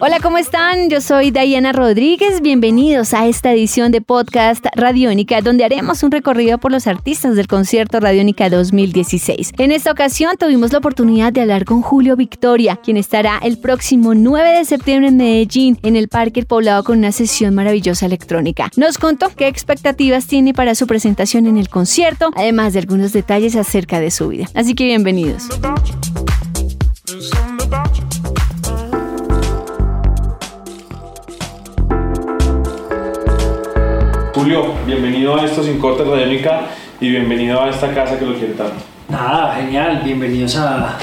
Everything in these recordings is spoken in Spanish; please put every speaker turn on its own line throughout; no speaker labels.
Hola, ¿cómo están? Yo soy Diana Rodríguez. Bienvenidos a esta edición de Podcast Radiónica, donde haremos un recorrido por los artistas del concierto Radiónica 2016. En esta ocasión tuvimos la oportunidad de hablar con Julio Victoria, quien estará el próximo 9 de septiembre en Medellín, en el Parque Poblado, con una sesión maravillosa electrónica. Nos contó qué expectativas tiene para su presentación en el concierto, además de algunos detalles acerca de su vida. Así que bienvenidos.
Julio, bienvenido a esto Sin Corte Radiónica y bienvenido a esta casa que lo quiere tanto.
Nada, genial, bienvenidos a,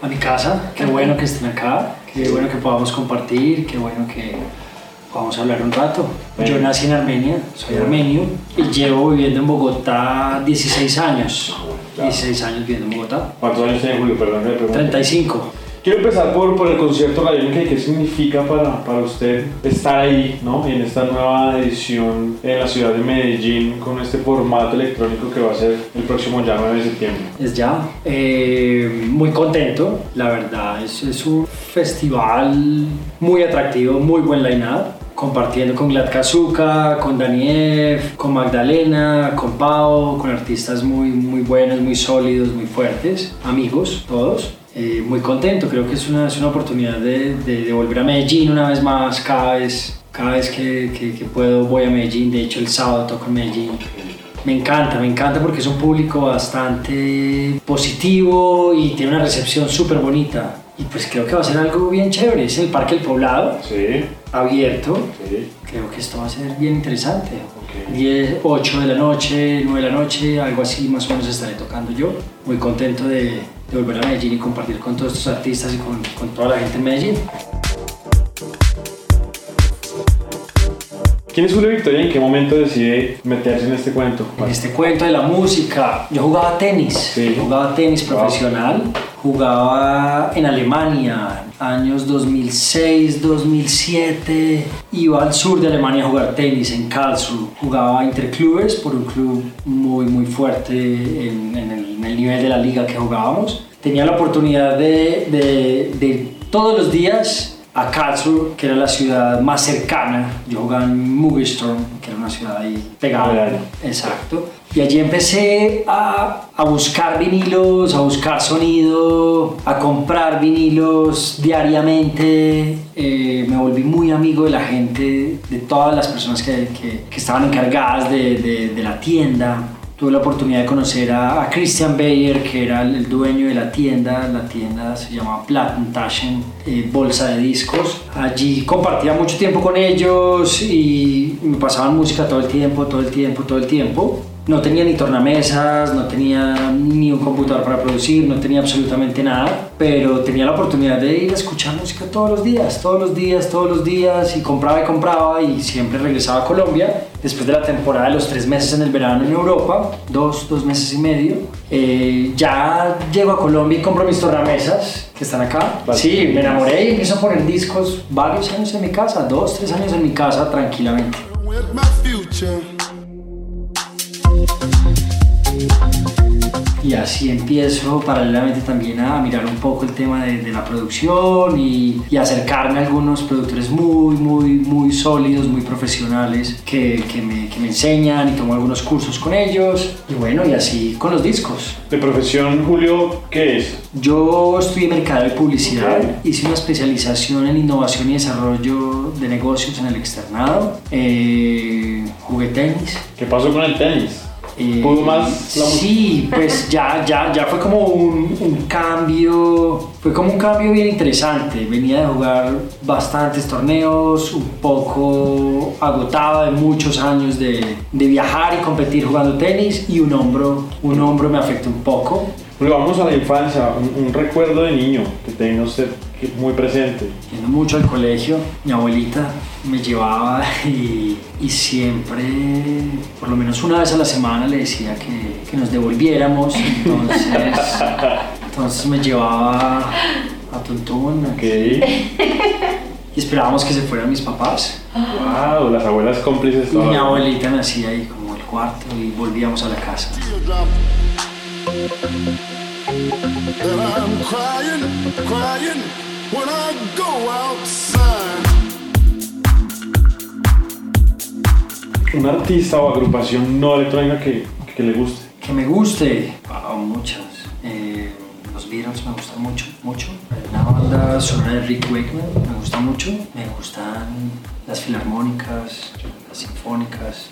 a mi casa, qué bueno que estén acá, qué bueno que podamos compartir, qué bueno que podamos hablar un rato. Yo nací en Armenia, soy armenio y llevo viviendo en Bogotá 16 años. 16 años viviendo en Bogotá.
¿Cuántos años tiene Julio? Perdón que le pregunte.
35.
Quiero empezar por, por el concierto Radiónica y qué significa para, para usted estar ahí, ¿no? En esta nueva edición en la ciudad de Medellín con este formato electrónico que va a ser el próximo ya 9 de septiembre.
Es ya. Eh, muy contento, la verdad. Es, es un festival muy atractivo, muy buen line-up. Compartiendo con Glad Kazuka, con Daniev, con Magdalena, con Pau, con artistas muy, muy buenos, muy sólidos, muy fuertes, amigos todos. Eh, muy contento, creo que es una, es una oportunidad de, de, de volver a Medellín una vez más, cada vez, cada vez que, que, que puedo voy a Medellín, de hecho el sábado toco en Medellín. Me encanta, me encanta porque es un público bastante positivo y tiene una recepción súper bonita. Y pues creo que va a ser algo bien chévere. Es el Parque El Poblado,
Sí,
abierto.
sí.
Creo que esto va a ser bien interesante.
Ok.
10, 8 de la noche, 9 de la noche, algo así más o menos estaré tocando yo. Muy contento de, de volver a Medellín y compartir con todos estos artistas y con, con toda la gente en Medellín.
¿Quién es Julio Victoria y en qué momento decide meterse en este cuento?
En este cuento de la música, yo jugaba tenis,
Sí.
yo jugaba tenis profesional, jugaba en Alemania, años 2006, 2007, iba al sur de Alemania a jugar tenis en Karlsruhe, jugaba interclubes por un club muy muy fuerte en, en el, el nivel de la liga que jugábamos. Tenía la oportunidad de, de, de ir todos los días a Karlsruhe, que era la ciudad más cercana. Yo jugaba en Mugestorm, que era una ciudad ahí pegada.
Claro.
Exacto. Y allí empecé a, a buscar vinilos, a buscar sonido, a comprar vinilos diariamente. Eh, me volví muy amigo de la gente, de todas las personas que, que- que estaban encargadas de, de- de la tienda. Tuve la oportunidad de conocer a, Christian Bayer, que era el, el dueño de la tienda. La tienda se llamaba Plattentaschen, eh, bolsa de discos. Allí compartía mucho tiempo con ellos y me pasaban música todo el tiempo, todo el tiempo, todo el tiempo. No tenía ni tornamesas, no tenía ni un computador para producir, no tenía absolutamente nada, pero tenía la oportunidad de ir a escuchar música todos los días, todos los días, todos los días, y compraba y compraba y siempre regresaba a Colombia. Después de la temporada de los tres meses en el verano en Europa, dos, dos meses y medio, eh, ya llego a Colombia y compro mis tornamesas que están acá.
Vale.
Sí, me enamoré y empiezo a poner discos varios años en mi casa, dos, tres años en mi casa tranquilamente. Y así empiezo paralelamente también a mirar un poco el tema de, de la producción y, y acercarme a algunos productores muy, muy, muy sólidos, muy profesionales que, que me, que me enseñan y tomo algunos cursos con ellos. Y bueno, y así con los discos.
De profesión, Julio, ¿qué es?
Yo estudié mercado y publicidad,
Ok.
hice una especialización en innovación y desarrollo de negocios en el externado, eh, jugué tenis,
¿Qué pasó con el tenis?
Eh,
¿Pudo más la?
Sí, pues ya, ya, ya fue como un, un cambio, fue como un cambio bien interesante. Venía de jugar bastantes torneos, un poco agotado de muchos años de, de viajar y competir jugando tenis y un hombro, un hombro me afectó un poco.
Julio, vamos a la infancia, un, un recuerdo de niño que tenga usted muy presente.
Yendo mucho al colegio, mi abuelita me llevaba y, y siempre, por lo menos una vez a la semana, le decía que, que nos devolviéramos. Entonces, entonces me llevaba a Tuntún.
Ok.
y esperábamos que se fueran mis papás.
Wow, las abuelas cómplices.
Y mi abuelita me hacía ahí como el cuarto y volvíamos a la casa.
And I'm crying, crying when I go outside.
Un artista o agrupación no electrónica que, que le guste.
Que me guste, wow, muchas. Eh, los Beatles me gustan mucho, mucho. Una banda sonora de Rick Wakeman me gusta mucho. Me gustan las filarmónicas, las sinfónicas.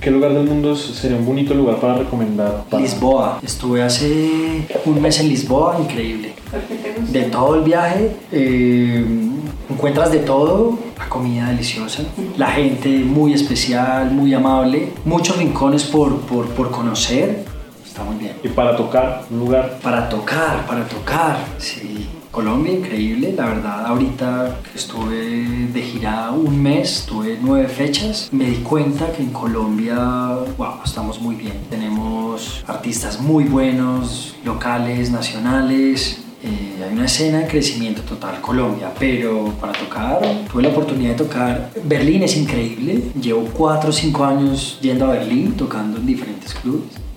¿Qué lugar del mundo sería un bonito lugar para recomendar? Para-
Lisboa. Estuve hace un mes en Lisboa, increíble. De todo el viaje, eh, encuentras de todo, la comida deliciosa, la gente muy especial, muy amable, muchos rincones por, por, por conocer, está muy bien.
Y para tocar, un lugar.
Para tocar, para tocar, sí. Colombia, increíble, la verdad. Ahorita estuve de gira un mes, tuve nueve fechas, me di cuenta que en Colombia, wow, estamos muy bien. Tenemos artistas muy buenos, locales, nacionales. Eh, hay una escena de crecimiento total Colombia, pero para tocar, tuve la oportunidad de tocar. Berlín es increíble. Llevo cuatro o cinco años yendo a Berlín, tocando en diferentes clubes.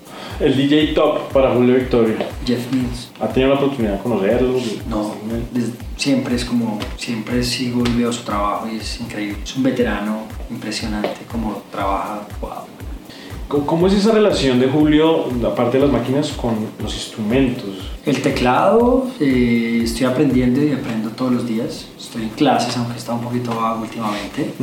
El DJ top para Julio Victoria.
Jeff Mills,
¿Ha tenido la oportunidad de conocerlo?
No, siempre es como, siempre sigo y veo su trabajo y es increíble. Es un veterano impresionante como trabaja, wow.
¿Cómo- ¿Cómo es esa relación de Julio, aparte de las máquinas, con los instrumentos?
El teclado, eh, estoy aprendiendo y aprendo todos los días. Estoy en clases, aunque está un poquito vago últimamente.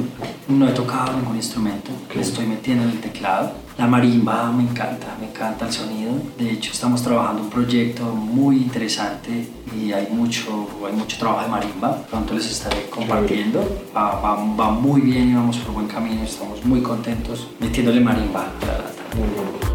No he tocado ningún instrumento, me estoy metiendo en el teclado. La marimba me encanta, me encanta el sonido. De hecho, estamos trabajando un proyecto muy interesante y hay mucho, hay mucho trabajo de marimba. Pronto les estaré compartiendo. Va, va, va muy bien y vamos por buen camino. Estamos muy contentos metiéndole marimba a la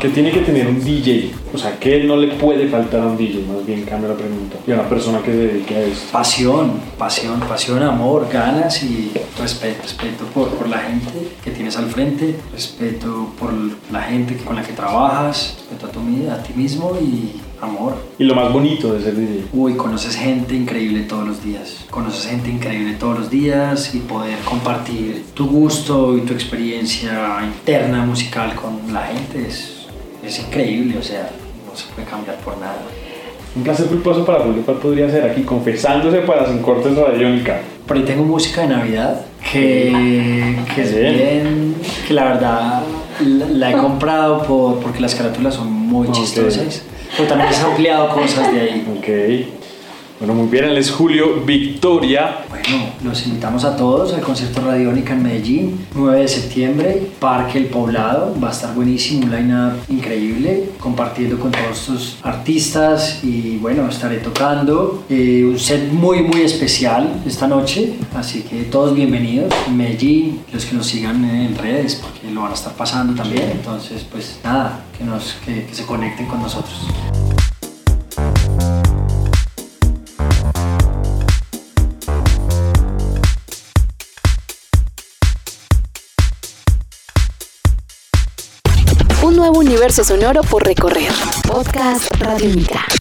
¿Qué tiene que tener un DJ? O sea, ¿qué no le puede faltar a un DJ? Más bien cambio la pregunta. Y a una persona que se dedique a esto.
Pasión, pasión, pasión, amor, ganas y respeto. Respeto por, por la gente que tienes al frente, respeto por la gente con la que trabajas, respeto a, tu, mi- a ti mismo y amor.
Y lo más bonito de ser DJ.
Uy, conoces gente increíble todos los días. Conoces gente increíble todos los días y poder compartir tu gusto y tu experiencia interna musical con la gente es, es increíble. O sea, no se puede cambiar por nada.
Un placer culposo para Julio. ¿Cuál podría ser aquí? Confesándose para Sin Cortes Radiónica.
Por ahí tengo música de Navidad que, que es
Bien.
que la verdad la, la he comprado por, porque las carátulas son muy
Ok.
chistosas. Pero también he ampliado cosas de ahí.
Ok. Bueno, muy bien. Él es Julio Victoria.
Bueno, los invitamos a todos al concierto Radiónica en Medellín, 9 de septiembre, Parque El Poblado, va a estar buenísimo, un line increíble, compartiendo con todos estos artistas y bueno, estaré tocando eh, un set muy muy especial esta noche, así que todos bienvenidos en Medellín, los que nos sigan en redes porque lo van a estar pasando también, entonces pues nada, que, nos, que, que se conecten con nosotros.
Universo sonoro por recorrer. Podcast Radiónica.